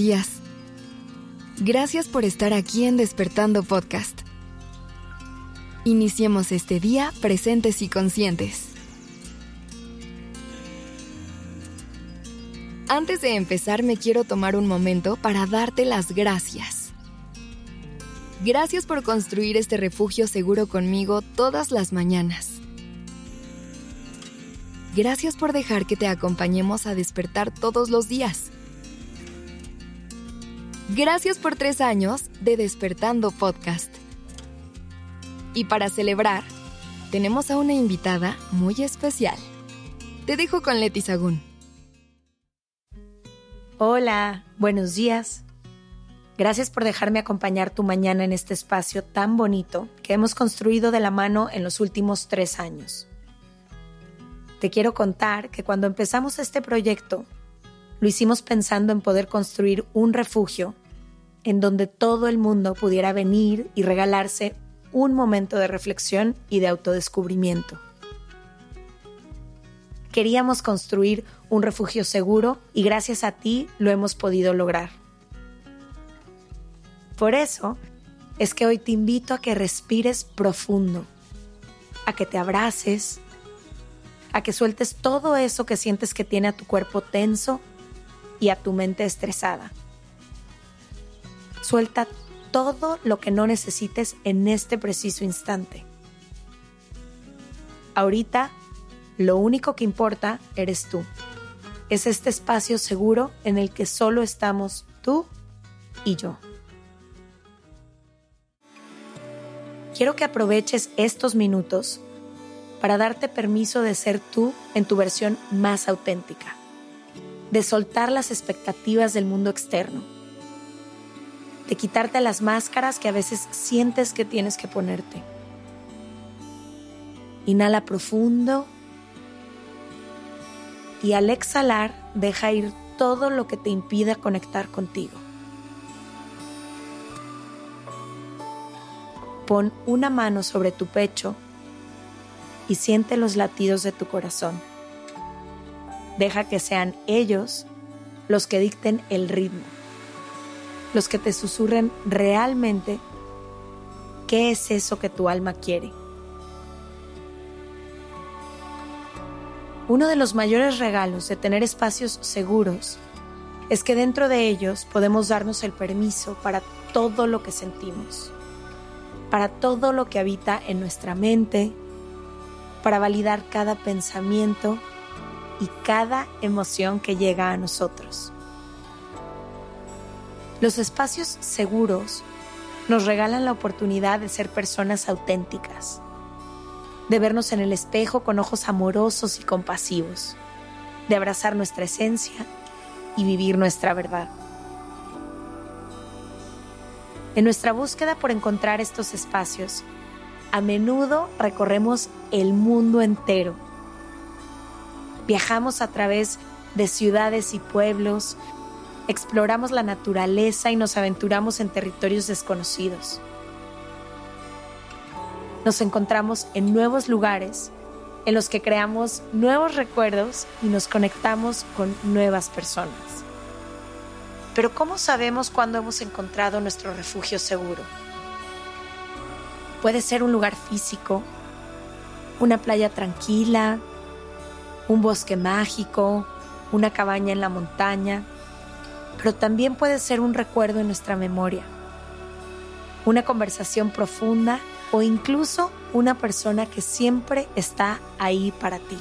días. Gracias por estar aquí en Despertando Podcast. Iniciemos este día presentes y conscientes. Antes de empezar me quiero tomar un momento para darte las gracias. Gracias por construir este refugio seguro conmigo todas las mañanas. Gracias por dejar que te acompañemos a despertar todos los días. Gracias por tres años de Despertando Podcast. Y para celebrar, tenemos a una invitada muy especial. Te dejo con Leti Sagún. Hola, buenos días. Gracias por dejarme acompañar tu mañana en este espacio tan bonito que hemos construido de la mano en los últimos tres años. Te quiero contar que cuando empezamos este proyecto, lo hicimos pensando en poder construir un refugio en donde todo el mundo pudiera venir y regalarse un momento de reflexión y de autodescubrimiento. Queríamos construir un refugio seguro y gracias a ti lo hemos podido lograr. Por eso es que hoy te invito a que respires profundo, a que te abraces, a que sueltes todo eso que sientes que tiene a tu cuerpo tenso y a tu mente estresada. Suelta todo lo que no necesites en este preciso instante. Ahorita, lo único que importa eres tú. Es este espacio seguro en el que solo estamos tú y yo. Quiero que aproveches estos minutos para darte permiso de ser tú en tu versión más auténtica, de soltar las expectativas del mundo externo de quitarte las máscaras que a veces sientes que tienes que ponerte. Inhala profundo y al exhalar deja ir todo lo que te impida conectar contigo. Pon una mano sobre tu pecho y siente los latidos de tu corazón. Deja que sean ellos los que dicten el ritmo los que te susurren realmente qué es eso que tu alma quiere. Uno de los mayores regalos de tener espacios seguros es que dentro de ellos podemos darnos el permiso para todo lo que sentimos, para todo lo que habita en nuestra mente, para validar cada pensamiento y cada emoción que llega a nosotros. Los espacios seguros nos regalan la oportunidad de ser personas auténticas, de vernos en el espejo con ojos amorosos y compasivos, de abrazar nuestra esencia y vivir nuestra verdad. En nuestra búsqueda por encontrar estos espacios, a menudo recorremos el mundo entero. Viajamos a través de ciudades y pueblos, exploramos la naturaleza y nos aventuramos en territorios desconocidos. Nos encontramos en nuevos lugares en los que creamos nuevos recuerdos y nos conectamos con nuevas personas. Pero ¿cómo sabemos cuándo hemos encontrado nuestro refugio seguro? Puede ser un lugar físico, una playa tranquila, un bosque mágico, una cabaña en la montaña, pero también puede ser un recuerdo en nuestra memoria, una conversación profunda o incluso una persona que siempre está ahí para ti.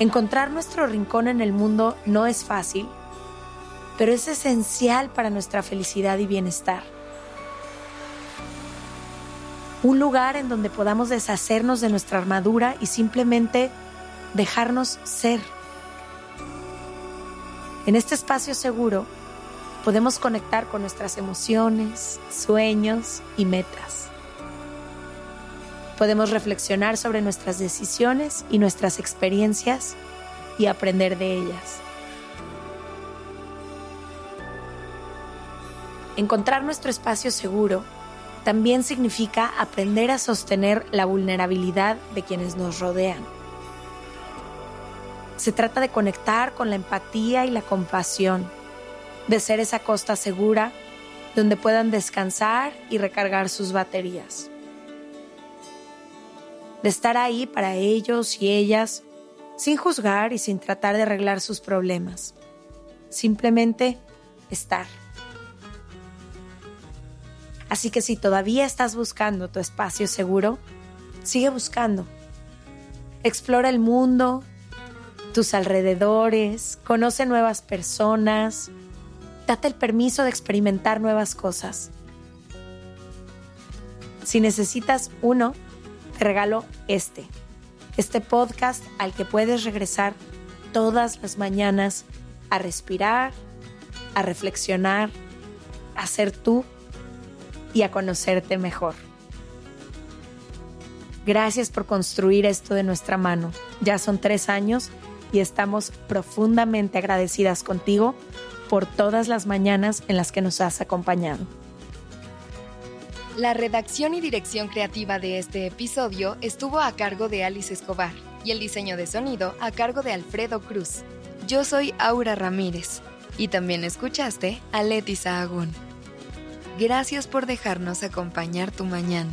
Encontrar nuestro rincón en el mundo no es fácil, pero es esencial para nuestra felicidad y bienestar. Un lugar en donde podamos deshacernos de nuestra armadura y simplemente dejarnos ser. En este espacio seguro podemos conectar con nuestras emociones, sueños y metas. Podemos reflexionar sobre nuestras decisiones y nuestras experiencias y aprender de ellas. Encontrar nuestro espacio seguro también significa aprender a sostener la vulnerabilidad de quienes nos rodean Se trata de conectar con la empatía y la compasión, de ser esa costa segura donde puedan descansar y recargar sus baterías. De estar ahí para ellos y ellas, sin juzgar y sin tratar de arreglar sus problemas. Simplemente estar. Así que si todavía estás buscando tu espacio seguro, sigue buscando. Explora el mundo, tus alrededores, conoce nuevas personas, date el permiso de experimentar nuevas cosas. Si necesitas uno, te regalo este, este podcast al que puedes regresar todas las mañanas a respirar, a reflexionar, a ser tú y a conocerte mejor. Gracias por construir esto de nuestra mano. Ya son tres años y estamos profundamente agradecidas contigo por todas las mañanas en las que nos has acompañado. La redacción y dirección creativa de este episodio estuvo a cargo de Alice Escobar y el diseño de sonido a cargo de Alfredo Cruz. Yo soy Aura Ramírez y también escuchaste a Leti Sahagún. Gracias por dejarnos acompañar tu mañana.